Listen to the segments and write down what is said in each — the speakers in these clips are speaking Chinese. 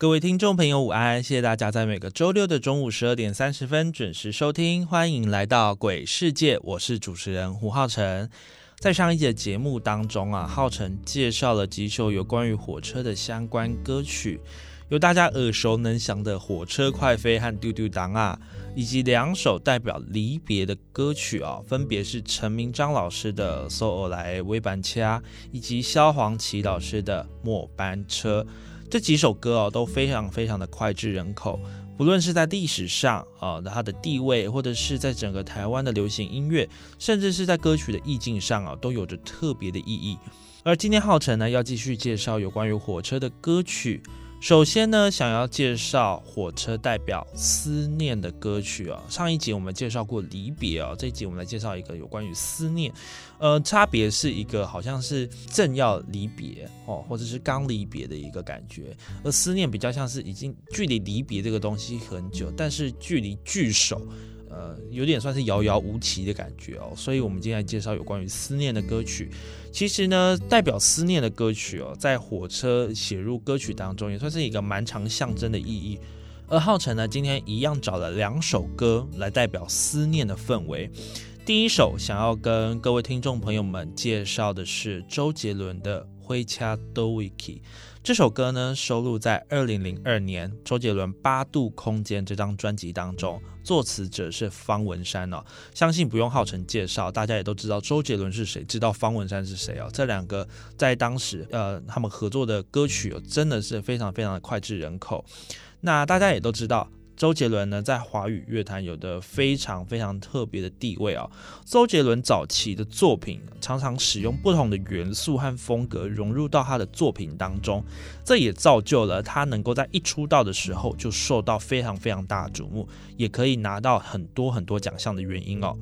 各位听众朋友，午安！谢谢大家在每个周六的中午十二点三十分准时收听，欢迎来到鬼世界，我是主持人胡浩辰。在上一节节目当中啊，浩辰介绍了几首有关于火车的相关歌曲，有大家耳熟能详的《火车快飞》和《丢丢当》啊，以及两首代表离别的歌曲啊，分别是陈明章老师的《So 来微班掐》，以及萧煌奇老师的《末班车》。这几首歌哦，都非常非常的脍炙人口。不论是在历史上啊，它的地位，或者是在整个台湾的流行音乐，甚至是在歌曲的意境上啊，都有着特别的意义。而今天浩辰呢，要继续介绍有关于火车的歌曲。首先呢，想要介绍火车代表思念的歌曲啊。上一集我们介绍过离别啊，这一集我们来介绍一个有关于思念。呃，差别是一个好像是正要离别哦，或者是刚离别的一个感觉，而思念比较像是已经距离离别这个东西很久，但是距离聚首。呃，有点算是遥遥无期的感觉哦，所以我们今天介绍有关于思念的歌曲。其实呢，代表思念的歌曲哦，在火车写入歌曲当中，也算是一个蛮长象征的意义。而浩辰呢，今天一样找了两首歌来代表思念的氛围。第一首想要跟各位听众朋友们介绍的是周杰伦的《灰恰多维奇》。这首歌呢，收录在二零零二年周杰伦《八度空间》这张专辑当中，作词者是方文山哦。相信不用浩辰介绍，大家也都知道周杰伦是谁，知道方文山是谁哦。这两个在当时，呃，他们合作的歌曲哦，真的是非常非常的脍炙人口。那大家也都知道。周杰伦呢，在华语乐坛有着非常非常特别的地位啊。周杰伦早期的作品常常使用不同的元素和风格融入到他的作品当中，这也造就了他能够在一出道的时候就受到非常非常大的瞩目，也可以拿到很多很多奖项的原因哦。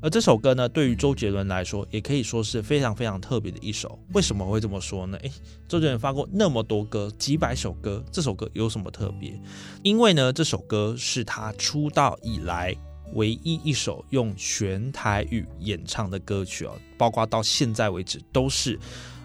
而这首歌呢，对于周杰伦来说，也可以说是非常非常特别的一首。为什么会这么说呢？诶，周杰伦发过那么多歌，几百首歌，这首歌有什么特别？因为呢，这首歌是他出道以来唯一一首用全台语演唱的歌曲哦，包括到现在为止都是。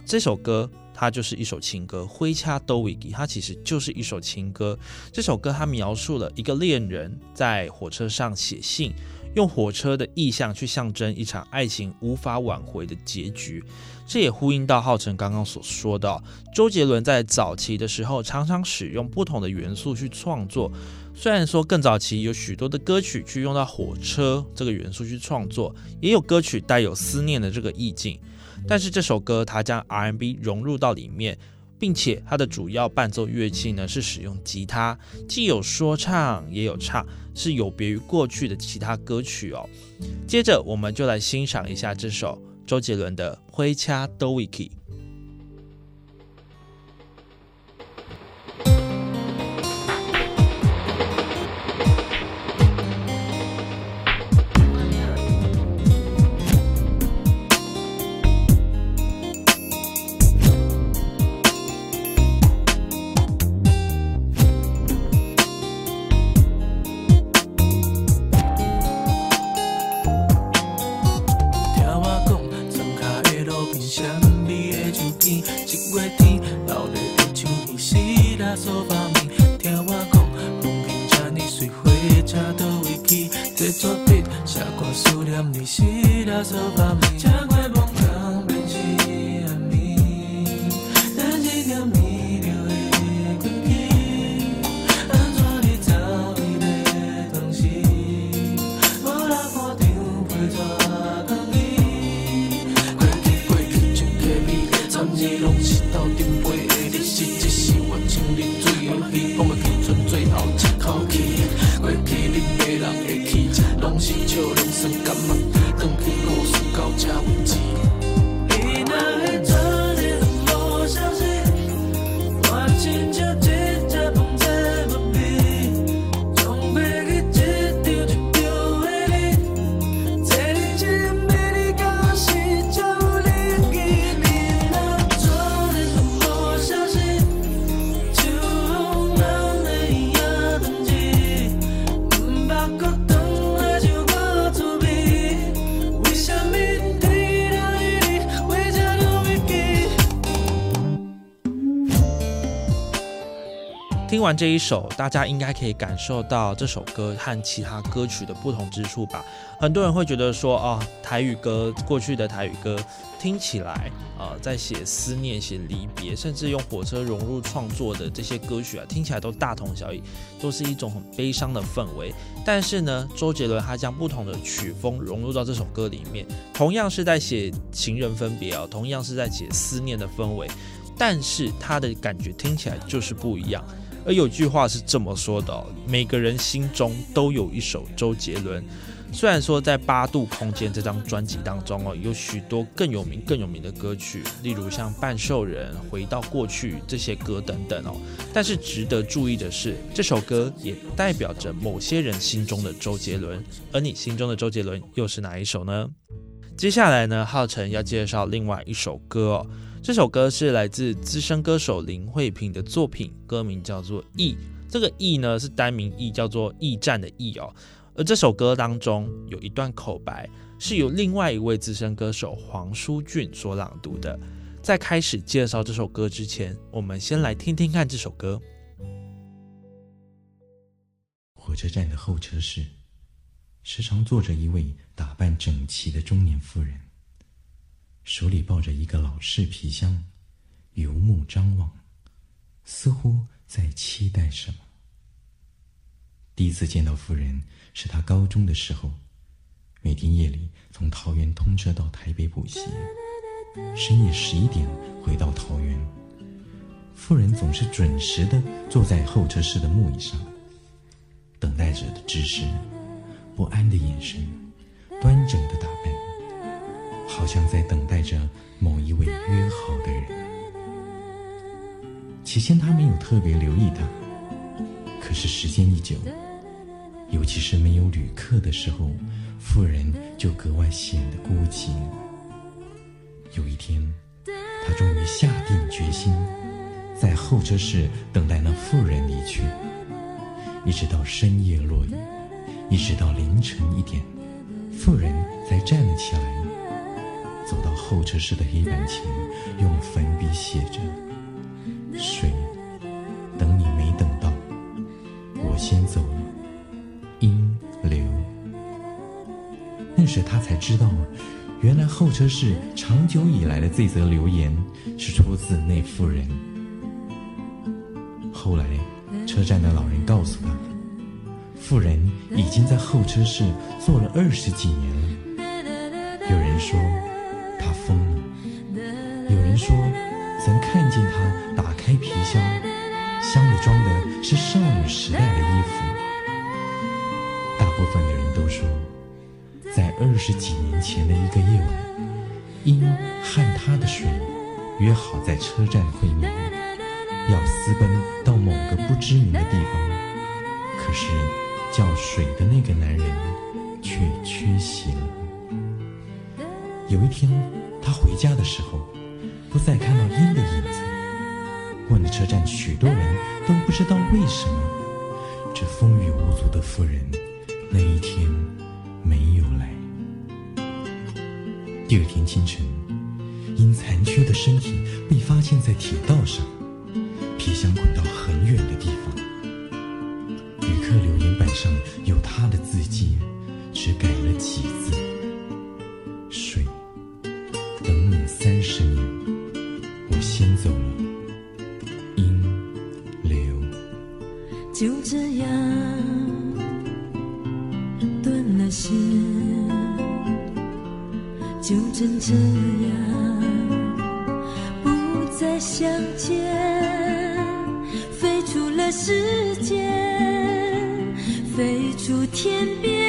这首歌它就是一首情歌，《挥恰都维吉》，它其实就是一首情歌。这首歌它描述了一个恋人在火车上写信。用火车的意象去象征一场爱情无法挽回的结局，这也呼应到浩辰刚刚所说的，周杰伦在早期的时候常常使用不同的元素去创作。虽然说更早期有许多的歌曲去用到火车这个元素去创作，也有歌曲带有思念的这个意境，但是这首歌它将 R&B 融入到里面。并且它的主要伴奏乐器呢是使用吉他，既有说唱也有唱，是有别于过去的其他歌曲哦。接着我们就来欣赏一下这首周杰伦的《挥掐都维奇》。想你。听完这一首，大家应该可以感受到这首歌和其他歌曲的不同之处吧？很多人会觉得说，哦，台语歌过去的台语歌听起来，呃，在写思念、写离别，甚至用火车融入创作的这些歌曲啊，听起来都大同小异，都是一种很悲伤的氛围。但是呢，周杰伦他将不同的曲风融入到这首歌里面，同样是在写情人分别啊，同样是在写思念的氛围，但是他的感觉听起来就是不一样。而有句话是这么说的：每个人心中都有一首周杰伦。虽然说在八度空间这张专辑当中哦，有许多更有名、更有名的歌曲，例如像半兽人、回到过去这些歌等等哦。但是值得注意的是，这首歌也代表着某些人心中的周杰伦。而你心中的周杰伦又是哪一首呢？接下来呢，浩辰要介绍另外一首歌哦。这首歌是来自资深歌手林慧萍的作品，歌名叫做《驿》。这个“驿”呢是单名“驿”，叫做驿站的“驿”哦。而这首歌当中有一段口白，是由另外一位资深歌手黄舒骏所朗读的。在开始介绍这首歌之前，我们先来听听看这首歌。火车站的候车室，时常坐着一位打扮整齐的中年妇人。手里抱着一个老式皮箱，游目张望，似乎在期待什么。第一次见到夫人是他高中的时候，每天夜里从桃园通车到台北补习，深夜十一点回到桃园。夫人总是准时的坐在候车室的木椅上，等待着的姿势，不安的眼神，端正的打扮。好像在等待着某一位约好的人。起先他没有特别留意他，可是时间一久，尤其是没有旅客的时候，妇人就格外显得孤寂。有一天，他终于下定决心，在候车室等待那妇人离去，一直到深夜落雨，一直到凌晨一点，妇人才站了起来。走到候车室的黑板前，用粉笔写着：“水，等你没等到，我先走了。”阴流。那时他才知道，原来候车室长久以来的这则留言是出自那妇人。后来，车站的老人告诉他，妇人已经在候车室坐了二十几年了。有人说。说，曾看见他打开皮箱，箱里装的是少女时代的衣服。大部分的人都说，在二十几年前的一个夜晚，因和他的水约好在车站会面，要私奔到某个不知名的地方，可是叫水的那个男人却缺席了。有一天，他回家的时候，不再看到鹰的影子。过了车站许多人，都不知道为什么，这风雨无阻的妇人那一天没有来。第二天清晨，因残缺的身体被发现在铁道上，皮箱滚到很远的地方。旅客留言板上有他的字迹，只改了几字。就这样断了线就真这样不再相见飞出了时间飞出天边。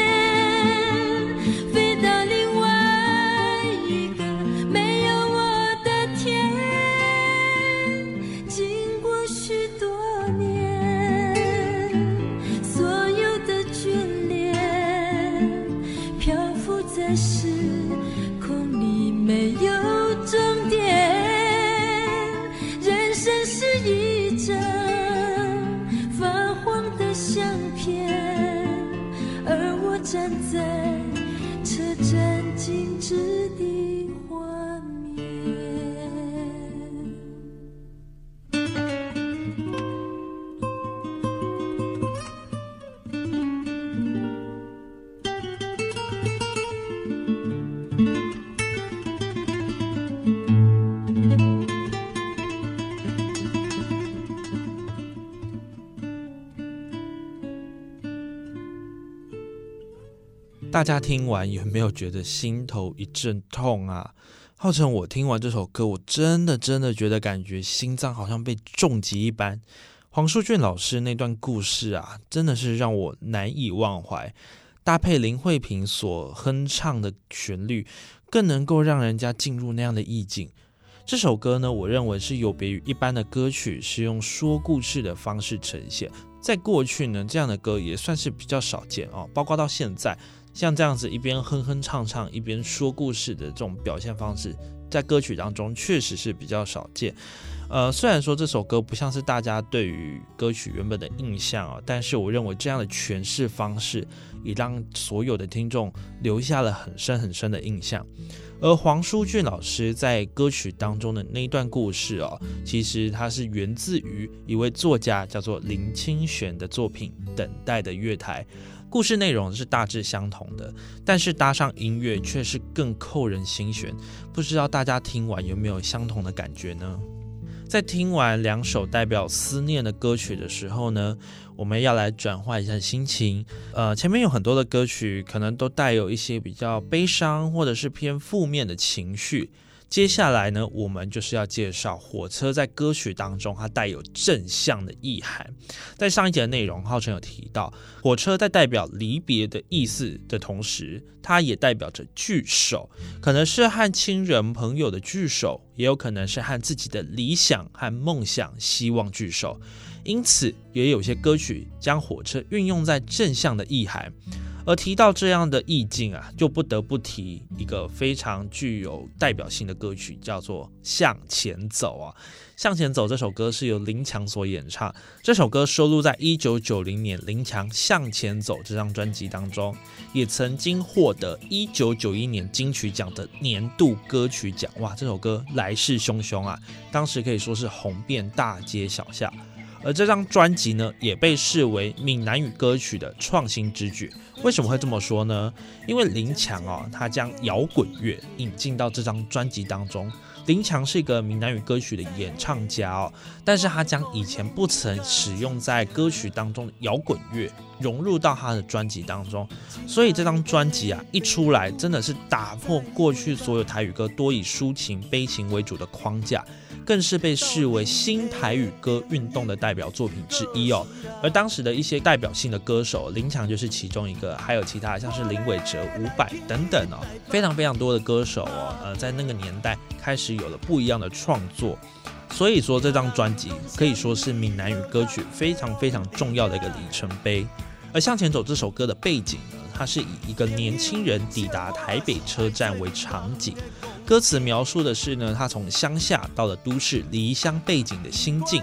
站在车站静止的大家听完有没有觉得心头一阵痛啊？浩辰，我听完这首歌，我真的真的觉得感觉心脏好像被重击一般。黄淑俊老师那段故事啊，真的是让我难以忘怀。搭配林慧萍所哼唱的旋律，更能够让人家进入那样的意境。这首歌呢，我认为是有别于一般的歌曲，是用说故事的方式呈现。在过去呢，这样的歌也算是比较少见哦，包括到现在。像这样子一边哼哼唱唱一边说故事的这种表现方式，在歌曲当中确实是比较少见。呃，虽然说这首歌不像是大家对于歌曲原本的印象啊，但是我认为这样的诠释方式也让所有的听众留下了很深很深的印象。而黄舒骏老师在歌曲当中的那一段故事哦，其实它是源自于一位作家叫做林清玄的作品《等待的月台》。故事内容是大致相同的，但是搭上音乐却是更扣人心弦。不知道大家听完有没有相同的感觉呢？在听完两首代表思念的歌曲的时候呢，我们要来转换一下心情。呃，前面有很多的歌曲可能都带有一些比较悲伤或者是偏负面的情绪。接下来呢，我们就是要介绍火车在歌曲当中它带有正向的意涵。在上一节的内容，浩辰有提到，火车在代表离别的意思的同时，它也代表着聚首，可能是和亲人朋友的聚首，也有可能是和自己的理想和梦想、希望聚首。因此，也有些歌曲将火车运用在正向的意涵。而提到这样的意境啊，就不得不提一个非常具有代表性的歌曲，叫做《向前走》啊。《向前走》这首歌是由林强所演唱，这首歌收录在一九九零年林强《向前走》这张专辑当中，也曾经获得一九九一年金曲奖的年度歌曲奖。哇，这首歌来势汹汹啊，当时可以说是红遍大街小巷。而这张专辑呢，也被视为闽南语歌曲的创新之举。为什么会这么说呢？因为林强哦，他将摇滚乐引进到这张专辑当中。林强是一个闽南语歌曲的演唱家哦，但是他将以前不曾使用在歌曲当中的摇滚乐融入到他的专辑当中，所以这张专辑啊一出来，真的是打破过去所有台语歌多以抒情悲情为主的框架。更是被视为新台语歌运动的代表作品之一哦。而当时的一些代表性的歌手，林强就是其中一个，还有其他像是林伟哲、伍佰等等哦，非常非常多的歌手哦，呃，在那个年代开始有了不一样的创作。所以说，这张专辑可以说是闽南语歌曲非常非常重要的一个里程碑。而向前走这首歌的背景呢，它是以一个年轻人抵达台北车站为场景。歌词描述的是呢，他从乡下到了都市，离乡背景的心境。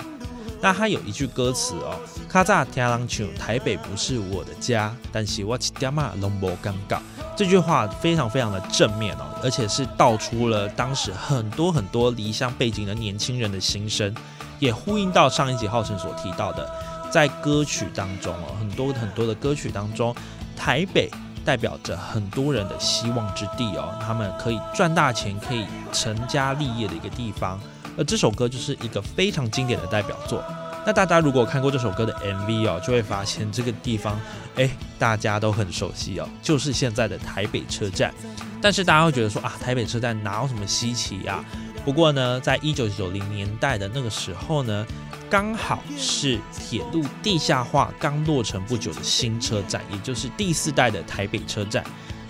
那他有一句歌词哦，卡扎天朗丘，台北不是我的家，但是我起点嘛龙博尴尬。这句话非常非常的正面哦，而且是道出了当时很多很多离乡背景的年轻人的心声，也呼应到上一集浩辰所提到的，在歌曲当中哦，很多很多的歌曲当中，台北。代表着很多人的希望之地哦，他们可以赚大钱、可以成家立业的一个地方。而这首歌就是一个非常经典的代表作。那大家如果看过这首歌的 MV 哦，就会发现这个地方，哎，大家都很熟悉哦，就是现在的台北车站。但是大家会觉得说啊，台北车站哪有什么稀奇呀？不过呢，在一九九零年代的那个时候呢。刚好是铁路地下化刚落成不久的新车站，也就是第四代的台北车站。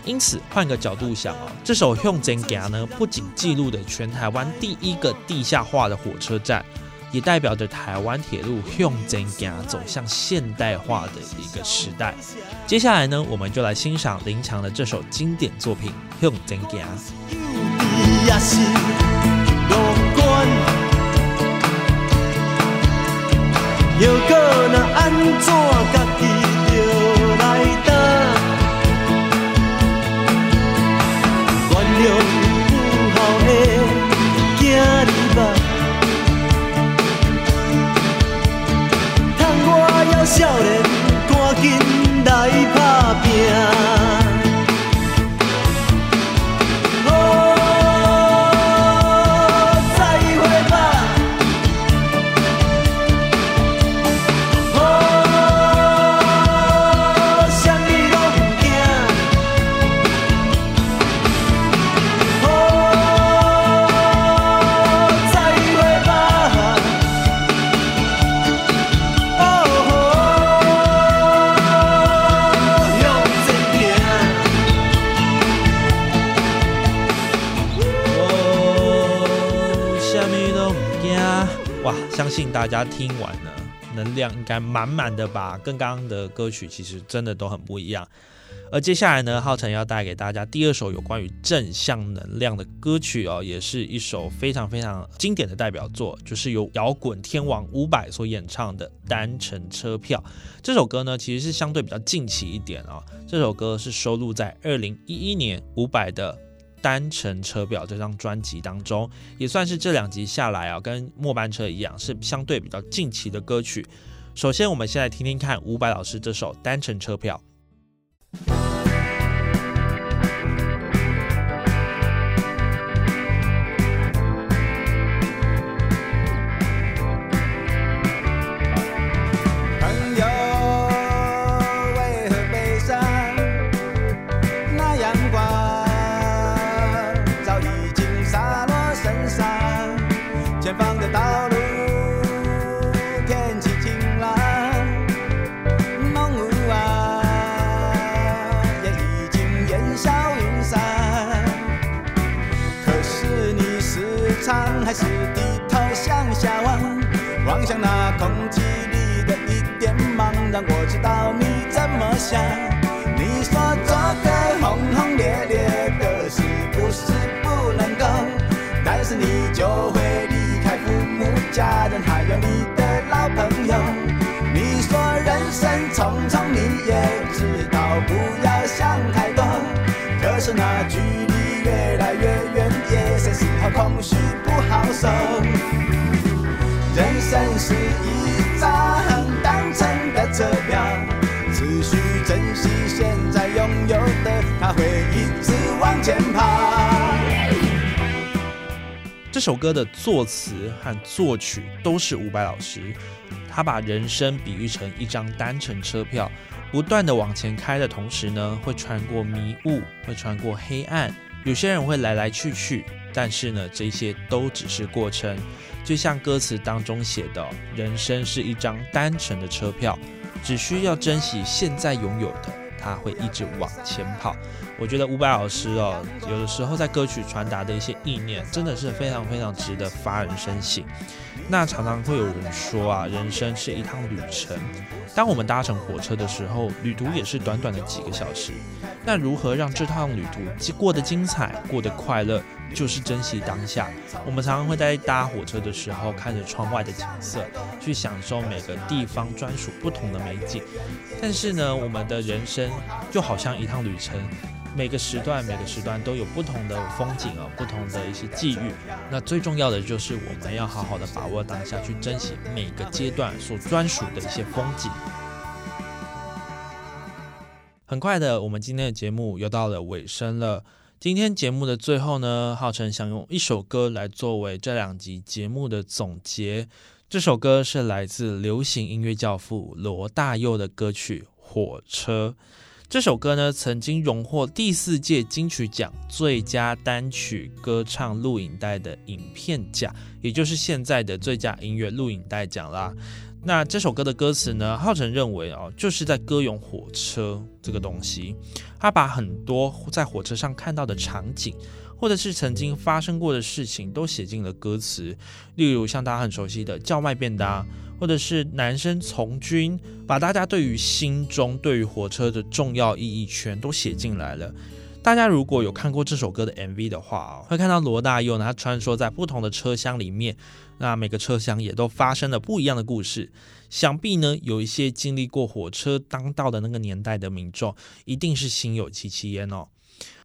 因此，换个角度想哦，这首《用真假》呢，不仅记录的全台湾第一个地下化的火车站，也代表着台湾铁路用真假走向现代化的一个时代。接下来呢，我们就来欣赏林强的这首经典作品《用真假》。又搁那安怎家己着来担？原谅富豪的囝儿吧，趁我还少年，信大家听完呢，能量应该满满的吧。跟刚刚的歌曲其实真的都很不一样。而接下来呢，浩辰要带给大家第二首有关于正向能量的歌曲哦，也是一首非常非常经典的代表作，就是由摇滚天王伍佰所演唱的《单程车票》。这首歌呢，其实是相对比较近期一点啊。这首歌是收录在二零一一年伍佰的《单程车票》这张专辑当中，也算是这两集下来啊，跟末班车一样，是相对比较近期的歌曲。首先，我们先来听听看伍佰老师这首《单程车票》。还是低头向下望，望向那空气里的一点茫然。我知道你怎么想。你说做个轰轰烈烈的事不是不能够，但是你就会离开父母、家人，还有你的老朋友。你说人生匆匆，你也知道不要想太多。可是那距离越来越远，夜深时候空虚不好受。人生是一张单程的车票，只需珍惜现在拥有的，它会一直往前跑。这首歌的作词和作曲都是伍佰老师，他把人生比喻成一张单程车票，不断的往前开的同时呢，会穿过迷雾，会穿过黑暗，有些人会来来去去，但是呢，这些都只是过程。就像歌词当中写的，人生是一张单程的车票，只需要珍惜现在拥有的，他会一直往前跑。我觉得伍佰老师哦，有的时候在歌曲传达的一些意念，真的是非常非常值得发人深省。那常常会有人说啊，人生是一趟旅程。当我们搭乘火车的时候，旅途也是短短的几个小时。那如何让这趟旅途过得精彩，过得快乐，就是珍惜当下。我们常常会在搭火车的时候，看着窗外的景色，去享受每个地方专属不同的美景。但是呢，我们的人生就好像一趟旅程。每个时段，每个时段都有不同的风景啊，不同的一些际遇。那最重要的就是我们要好好的把握当下，去珍惜每个阶段所专属的一些风景。很快的，我们今天的节目又到了尾声了。今天节目的最后呢，浩辰想用一首歌来作为这两集节目的总结。这首歌是来自流行音乐教父罗大佑的歌曲《火车》。这首歌呢，曾经荣获第四届金曲奖最佳单曲歌唱录影带的影片奖，也就是现在的最佳音乐录影带奖啦。那这首歌的歌词呢，浩辰认为哦，就是在歌咏火车这个东西。他把很多在火车上看到的场景，或者是曾经发生过的事情，都写进了歌词。例如像大家很熟悉的叫卖便当。或者是男生从军，把大家对于心中对于火车的重要意义全都写进来了。大家如果有看过这首歌的 MV 的话，会看到罗大佑呢，他穿梭在不同的车厢里面，那每个车厢也都发生了不一样的故事。想必呢，有一些经历过火车当道的那个年代的民众，一定是心有戚戚焉哦。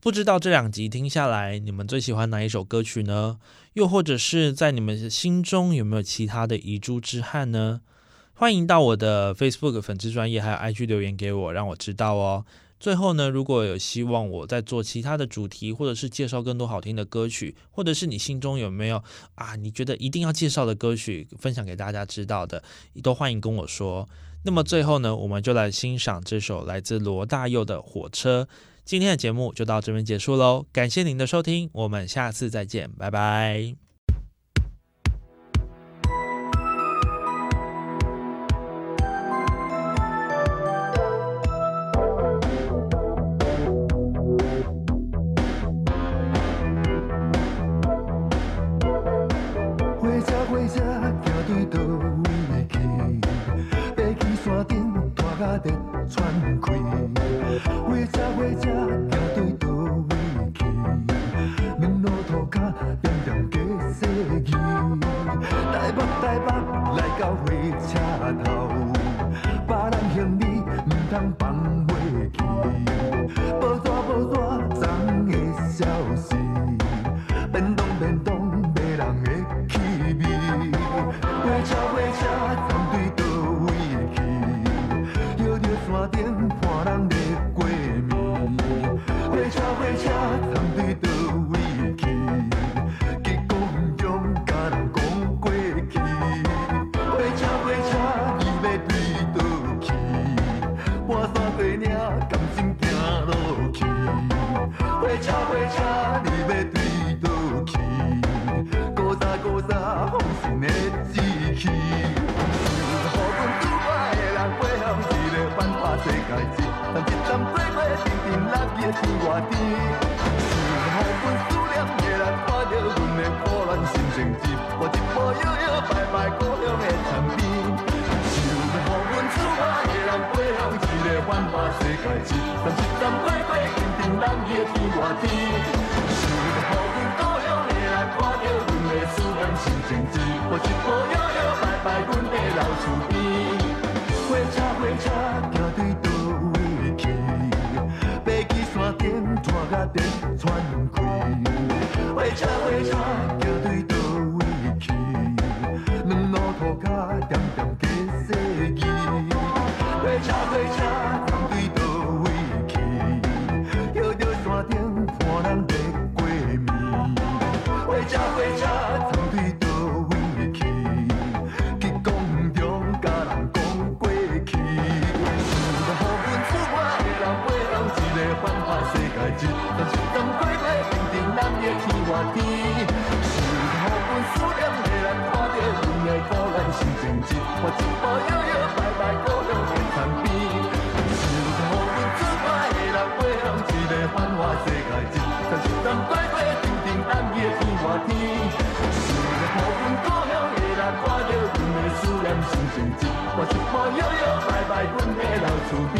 不知道这两集听下来，你们最喜欢哪一首歌曲呢？又或者是在你们心中有没有其他的遗珠之憾呢？欢迎到我的 Facebook 粉丝专业还有 IG 留言给我，让我知道哦。最后呢，如果有希望我在做其他的主题，或者是介绍更多好听的歌曲，或者是你心中有没有啊，你觉得一定要介绍的歌曲，分享给大家知道的，都欢迎跟我说。那么最后呢，我们就来欣赏这首来自罗大佑的《火车》。今天的节目就到这边结束喽，感谢您的收听，我们下次再见，拜拜。想互阮思念的人，看着阮的孤伶。心情急，我一步摇摇摆摆。故乡的残边，想互阮出发的人，过向一个繁华世界。一站，一站，拜拜。今天，今夜是外天，想互阮故乡的人，看着阮的思念。心情急，我一步一摇摆摆。阮的老厝边。为喘气。火，一步摇摇摆摆故乡云天边，想在给阮出外的人分享一个繁华世界情，但愿过平平安夜天外天。想在给阮故乡的人看到阮的思念心情，一步一步遥摆摆阮的老厝边。